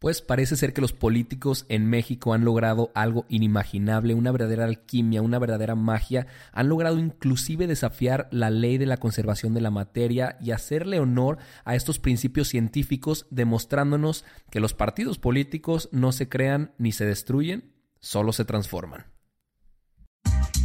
Pues parece ser que los políticos en México han logrado algo inimaginable, una verdadera alquimia, una verdadera magia. Han logrado inclusive desafiar la ley de la conservación de la materia y hacerle honor a estos principios científicos, demostrándonos que los partidos políticos no se crean ni se destruyen, solo se transforman.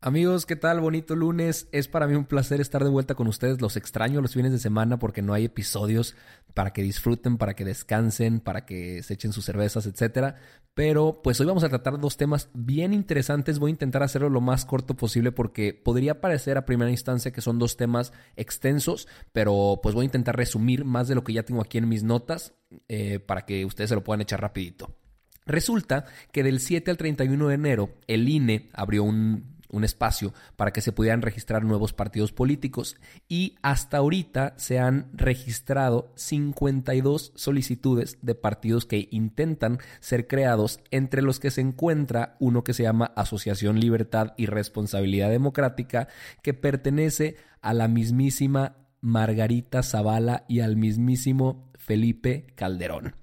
Amigos, ¿qué tal? Bonito lunes. Es para mí un placer estar de vuelta con ustedes. Los extraño los fines de semana porque no hay episodios para que disfruten, para que descansen, para que se echen sus cervezas, etcétera. Pero pues hoy vamos a tratar dos temas bien interesantes. Voy a intentar hacerlo lo más corto posible porque podría parecer a primera instancia que son dos temas extensos, pero pues voy a intentar resumir más de lo que ya tengo aquí en mis notas eh, para que ustedes se lo puedan echar rapidito. Resulta que del 7 al 31 de enero el INE abrió un un espacio para que se pudieran registrar nuevos partidos políticos y hasta ahorita se han registrado 52 solicitudes de partidos que intentan ser creados, entre los que se encuentra uno que se llama Asociación Libertad y Responsabilidad Democrática, que pertenece a la mismísima Margarita Zavala y al mismísimo Felipe Calderón.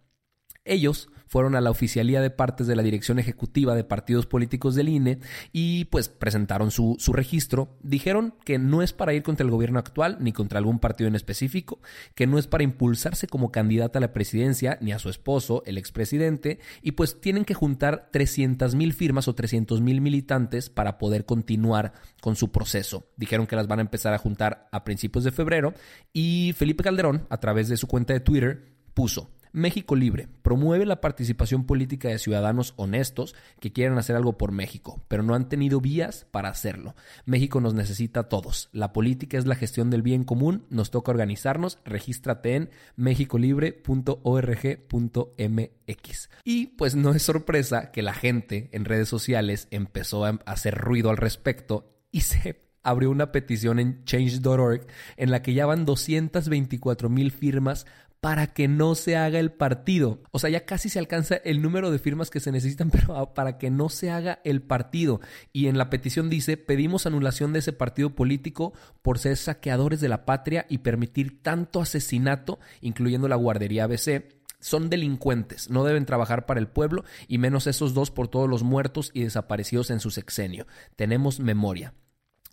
Ellos fueron a la oficialía de partes de la dirección ejecutiva de partidos políticos del INE y pues presentaron su, su registro. Dijeron que no es para ir contra el gobierno actual ni contra algún partido en específico, que no es para impulsarse como candidata a la presidencia ni a su esposo, el expresidente, y pues tienen que juntar 300 mil firmas o 300 mil militantes para poder continuar con su proceso. Dijeron que las van a empezar a juntar a principios de febrero y Felipe Calderón, a través de su cuenta de Twitter, puso México Libre promueve la participación política de ciudadanos honestos que quieran hacer algo por México, pero no han tenido vías para hacerlo. México nos necesita a todos. La política es la gestión del bien común, nos toca organizarnos. Regístrate en mexicolibre.org.mx. Y pues no es sorpresa que la gente en redes sociales empezó a hacer ruido al respecto y se abrió una petición en change.org en la que ya van 224 mil firmas para que no se haga el partido. O sea, ya casi se alcanza el número de firmas que se necesitan, pero para que no se haga el partido. Y en la petición dice, pedimos anulación de ese partido político por ser saqueadores de la patria y permitir tanto asesinato, incluyendo la guardería ABC, son delincuentes, no deben trabajar para el pueblo y menos esos dos por todos los muertos y desaparecidos en su sexenio. Tenemos memoria.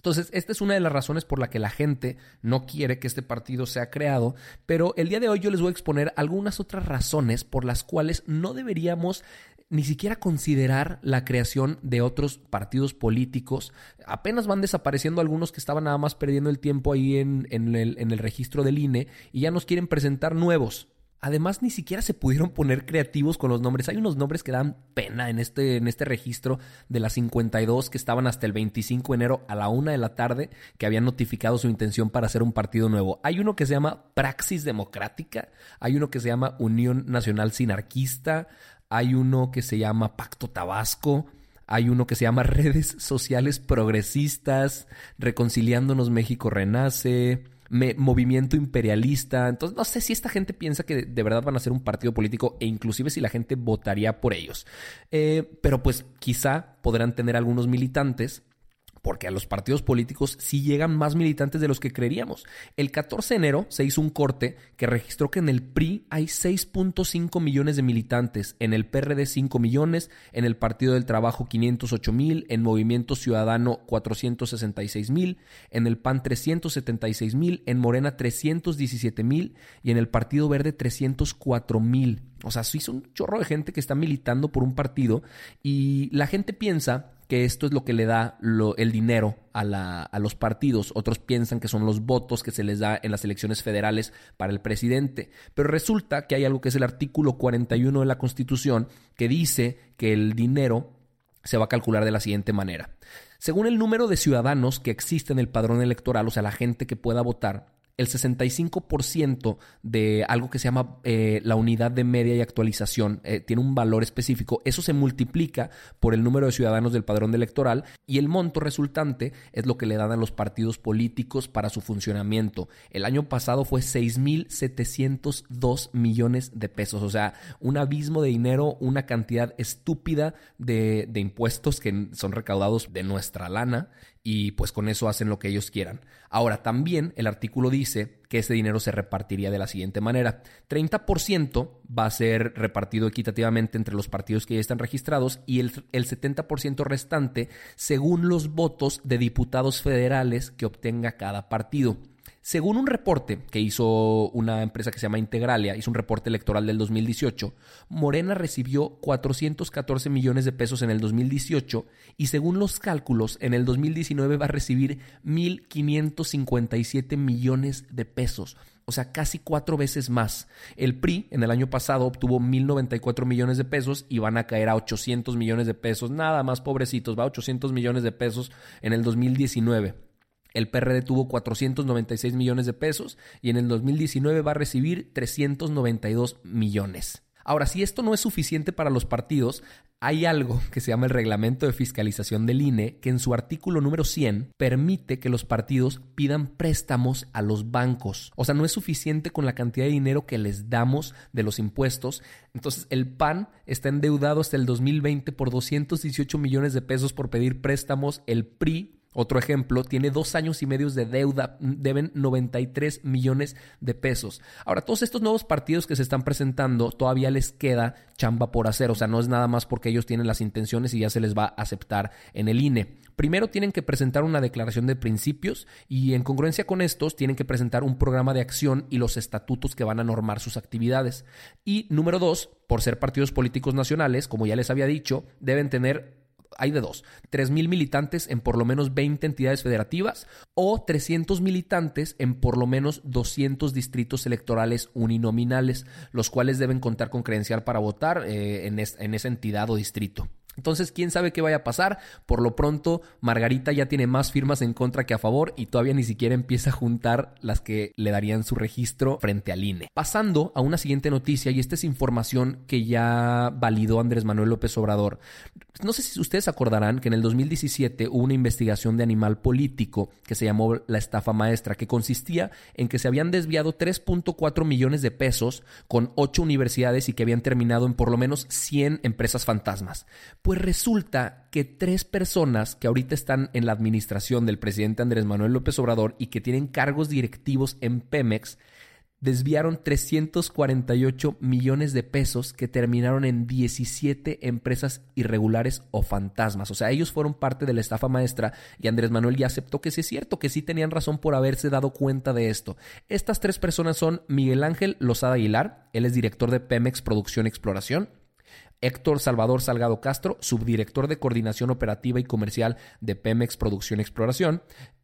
Entonces, esta es una de las razones por la que la gente no quiere que este partido sea creado, pero el día de hoy yo les voy a exponer algunas otras razones por las cuales no deberíamos ni siquiera considerar la creación de otros partidos políticos. Apenas van desapareciendo algunos que estaban nada más perdiendo el tiempo ahí en, el, en el registro del INE y ya nos quieren presentar nuevos. Además, ni siquiera se pudieron poner creativos con los nombres. Hay unos nombres que dan pena en este, en este registro de las 52 que estaban hasta el 25 de enero a la una de la tarde que habían notificado su intención para hacer un partido nuevo. Hay uno que se llama Praxis Democrática, hay uno que se llama Unión Nacional Sinarquista, hay uno que se llama Pacto Tabasco. Hay uno que se llama Redes Sociales Progresistas, Reconciliándonos México Renace, movimiento imperialista. Entonces, no sé si esta gente piensa que de verdad van a ser un partido político e inclusive si la gente votaría por ellos. Eh, pero pues quizá podrán tener algunos militantes porque a los partidos políticos sí llegan más militantes de los que creeríamos. El 14 de enero se hizo un corte que registró que en el PRI hay 6.5 millones de militantes, en el PRD 5 millones, en el Partido del Trabajo 508 mil, en Movimiento Ciudadano 466 mil, en el PAN 376 mil, en Morena 317 mil y en el Partido Verde 304 mil. O sea, sí son un chorro de gente que está militando por un partido y la gente piensa que esto es lo que le da el dinero a, a, los partidos. Otros piensan que son los votos que se les da en las elecciones federales para el presidente. Pero resulta que hay algo que es el artículo 41 de la Constitución que dice que el dinero se va a calcular de la siguiente manera. Según el número de ciudadanos que existe en el padrón electoral, o sea, la gente que pueda votar, el 65% de algo que se llama eh, la unidad de media y actualización eh, tiene un valor específico. Eso se multiplica por el número de ciudadanos del padrón electoral y el monto resultante es lo que le dan a los partidos políticos para su funcionamiento. El año pasado fue 6.702 millones de pesos, o sea, un abismo de dinero, una cantidad estúpida de, de impuestos que son recaudados de nuestra lana y pues con eso hacen lo que ellos quieran. Ahora, también el artículo dice que ese dinero se repartiría de la siguiente manera. 30% va a ser repartido equitativamente entre los partidos que ya están registrados y el, el 70% restante según los votos de diputados federales que obtenga cada partido. Según un reporte que hizo una empresa que se llama Integralia, hizo un reporte electoral del 2018, Morena recibió 414 millones de pesos en el 2018 y según los cálculos, en el 2019 va a recibir 1.557 millones de pesos. O sea, casi cuatro veces más. El PRI en el año pasado obtuvo 1.094 millones de pesos y van a caer a 800 millones de pesos. Nada más, pobrecitos, va a 800 millones de pesos en el 2019. El PRD tuvo 496 millones de pesos y en el 2019 va a recibir 392 millones. Ahora, si esto no es suficiente para los partidos, hay algo que se llama el reglamento de fiscalización del INE que en su artículo número 100 permite que los partidos pidan préstamos a los bancos. O sea, no es suficiente con la cantidad de dinero que les damos de los impuestos. Entonces, el PAN está endeudado hasta el 2020 por 218 millones de pesos por pedir préstamos. El PRI otro ejemplo, tiene dos años y medio de deuda, deben 93 millones de pesos. Ahora, todos estos nuevos partidos que se están presentando, todavía les queda chamba por hacer, o sea, no es nada más porque ellos tienen las intenciones y ya se les va a aceptar en el INE. Primero tienen que presentar una declaración de principios y en congruencia con estos tienen que presentar un programa de acción y los estatutos que van a normar sus actividades. Y número dos, por ser partidos políticos nacionales, como ya les había dicho, deben tener hay de dos, 3.000 militantes en por lo menos 20 entidades federativas o 300 militantes en por lo menos 200 distritos electorales uninominales, los cuales deben contar con credencial para votar eh, en esa entidad o distrito. Entonces, quién sabe qué vaya a pasar. Por lo pronto, Margarita ya tiene más firmas en contra que a favor y todavía ni siquiera empieza a juntar las que le darían su registro frente al INE. Pasando a una siguiente noticia, y esta es información que ya validó Andrés Manuel López Obrador. No sé si ustedes acordarán que en el 2017 hubo una investigación de animal político que se llamó la estafa maestra, que consistía en que se habían desviado 3.4 millones de pesos con 8 universidades y que habían terminado en por lo menos 100 empresas fantasmas. Pues resulta que tres personas que ahorita están en la administración del presidente Andrés Manuel López Obrador y que tienen cargos directivos en Pemex, desviaron 348 millones de pesos que terminaron en 17 empresas irregulares o fantasmas. O sea, ellos fueron parte de la estafa maestra y Andrés Manuel ya aceptó que sí es cierto, que sí tenían razón por haberse dado cuenta de esto. Estas tres personas son Miguel Ángel Lozada Aguilar, él es director de Pemex Producción Exploración, Héctor Salvador Salgado Castro, subdirector de Coordinación Operativa y Comercial de Pemex Producción y Exploración,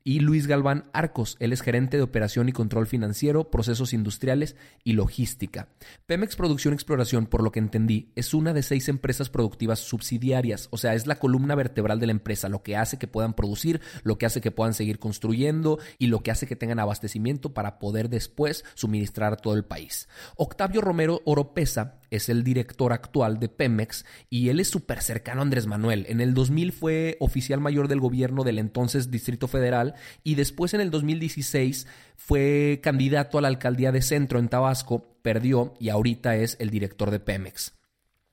y Luis Galván Arcos, él es gerente de operación y control financiero, procesos industriales y logística. Pemex Producción Exploración, por lo que entendí, es una de seis empresas productivas subsidiarias, o sea, es la columna vertebral de la empresa, lo que hace que puedan producir, lo que hace que puedan seguir construyendo y lo que hace que tengan abastecimiento para poder después suministrar todo el país. Octavio Romero Oropesa es el director actual de Pemex y él es súper cercano a Andrés Manuel. En el 2000 fue oficial mayor del gobierno del entonces Distrito Federal y después en el 2016 fue candidato a la alcaldía de Centro en Tabasco, perdió y ahorita es el director de Pemex.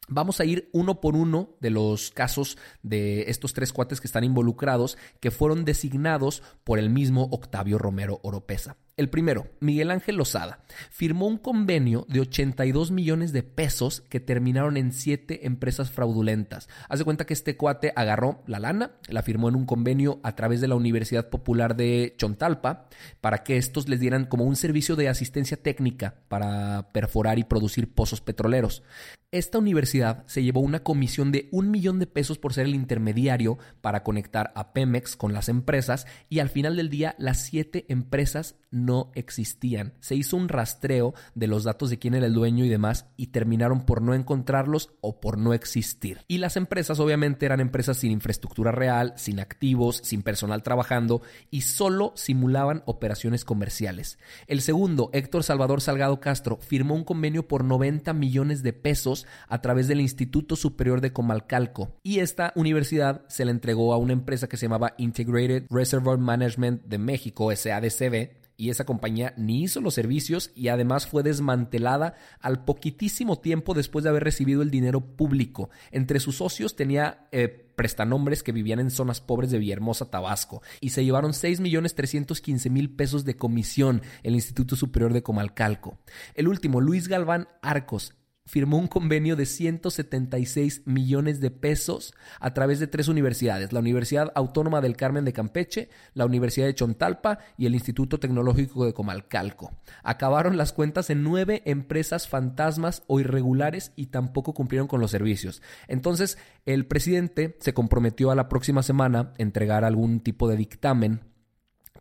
Vamos a ir uno por uno de los casos de estos tres cuates que están involucrados, que fueron designados por el mismo Octavio Romero Oropesa. El primero, Miguel Ángel Lozada, firmó un convenio de 82 millones de pesos que terminaron en siete empresas fraudulentas. Haz de cuenta que este cuate agarró la lana, la firmó en un convenio a través de la Universidad Popular de Chontalpa para que estos les dieran como un servicio de asistencia técnica para perforar y producir pozos petroleros. Esta universidad se llevó una comisión de un millón de pesos por ser el intermediario para conectar a Pemex con las empresas y al final del día las siete empresas no existían. Se hizo un rastreo de los datos de quién era el dueño y demás y terminaron por no encontrarlos o por no existir. Y las empresas obviamente eran empresas sin infraestructura real, sin activos, sin personal trabajando y solo simulaban operaciones comerciales. El segundo, Héctor Salvador Salgado Castro, firmó un convenio por 90 millones de pesos a través del Instituto Superior de Comalcalco y esta universidad se le entregó a una empresa que se llamaba Integrated Reservoir Management de México, SADCB, y esa compañía ni hizo los servicios y además fue desmantelada al poquitísimo tiempo después de haber recibido el dinero público. Entre sus socios tenía eh, prestanombres que vivían en zonas pobres de Villahermosa, Tabasco, y se llevaron 6.315.000 pesos de comisión el Instituto Superior de Comalcalco. El último, Luis Galván Arcos, firmó un convenio de 176 millones de pesos a través de tres universidades, la Universidad Autónoma del Carmen de Campeche, la Universidad de Chontalpa y el Instituto Tecnológico de Comalcalco. Acabaron las cuentas en nueve empresas fantasmas o irregulares y tampoco cumplieron con los servicios. Entonces, el presidente se comprometió a la próxima semana entregar algún tipo de dictamen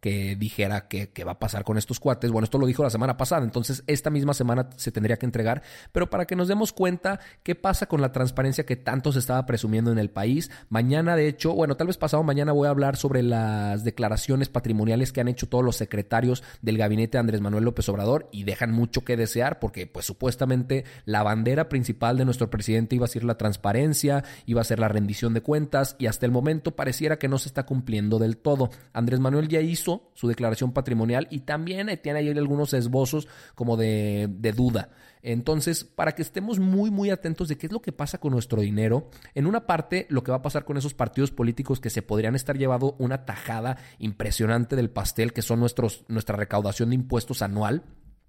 que dijera que, va a pasar con estos cuates. Bueno, esto lo dijo la semana pasada, entonces esta misma semana se tendría que entregar, pero para que nos demos cuenta qué pasa con la transparencia que tanto se estaba presumiendo en el país. Mañana, de hecho, bueno, tal vez pasado mañana voy a hablar sobre las declaraciones patrimoniales que han hecho todos los secretarios del gabinete de Andrés Manuel López Obrador y dejan mucho que desear porque pues supuestamente la bandera principal de nuestro presidente iba a ser la transparencia, iba a ser la rendición de cuentas y hasta el momento pareciera que no se está cumpliendo del todo. Andrés Manuel ya hizo su declaración patrimonial y también tiene ahí algunos esbozos como de, de duda. Entonces, para que estemos muy, muy atentos de qué es lo que pasa con nuestro dinero, en una parte, lo que va a pasar con esos partidos políticos que se podrían estar llevando una tajada impresionante del pastel, que son nuestros, nuestra recaudación de impuestos anual.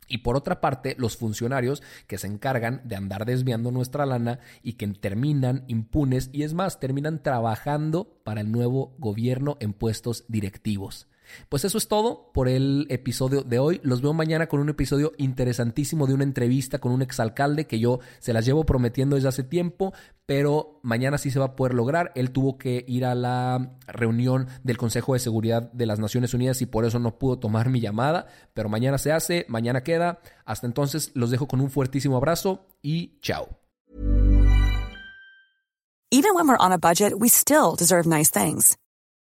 Y por otra parte, los funcionarios que se encargan de andar desviando nuestra lana y que terminan impunes y es más, terminan trabajando para el nuevo gobierno en puestos directivos. Pues eso es todo por el episodio de hoy. Los veo mañana con un episodio interesantísimo de una entrevista con un exalcalde que yo se las llevo prometiendo desde hace tiempo, pero mañana sí se va a poder lograr. Él tuvo que ir a la reunión del Consejo de Seguridad de las Naciones Unidas y por eso no pudo tomar mi llamada, pero mañana se hace, mañana queda. Hasta entonces los dejo con un fuertísimo abrazo y chao. Even when we're on a budget, we still deserve nice things.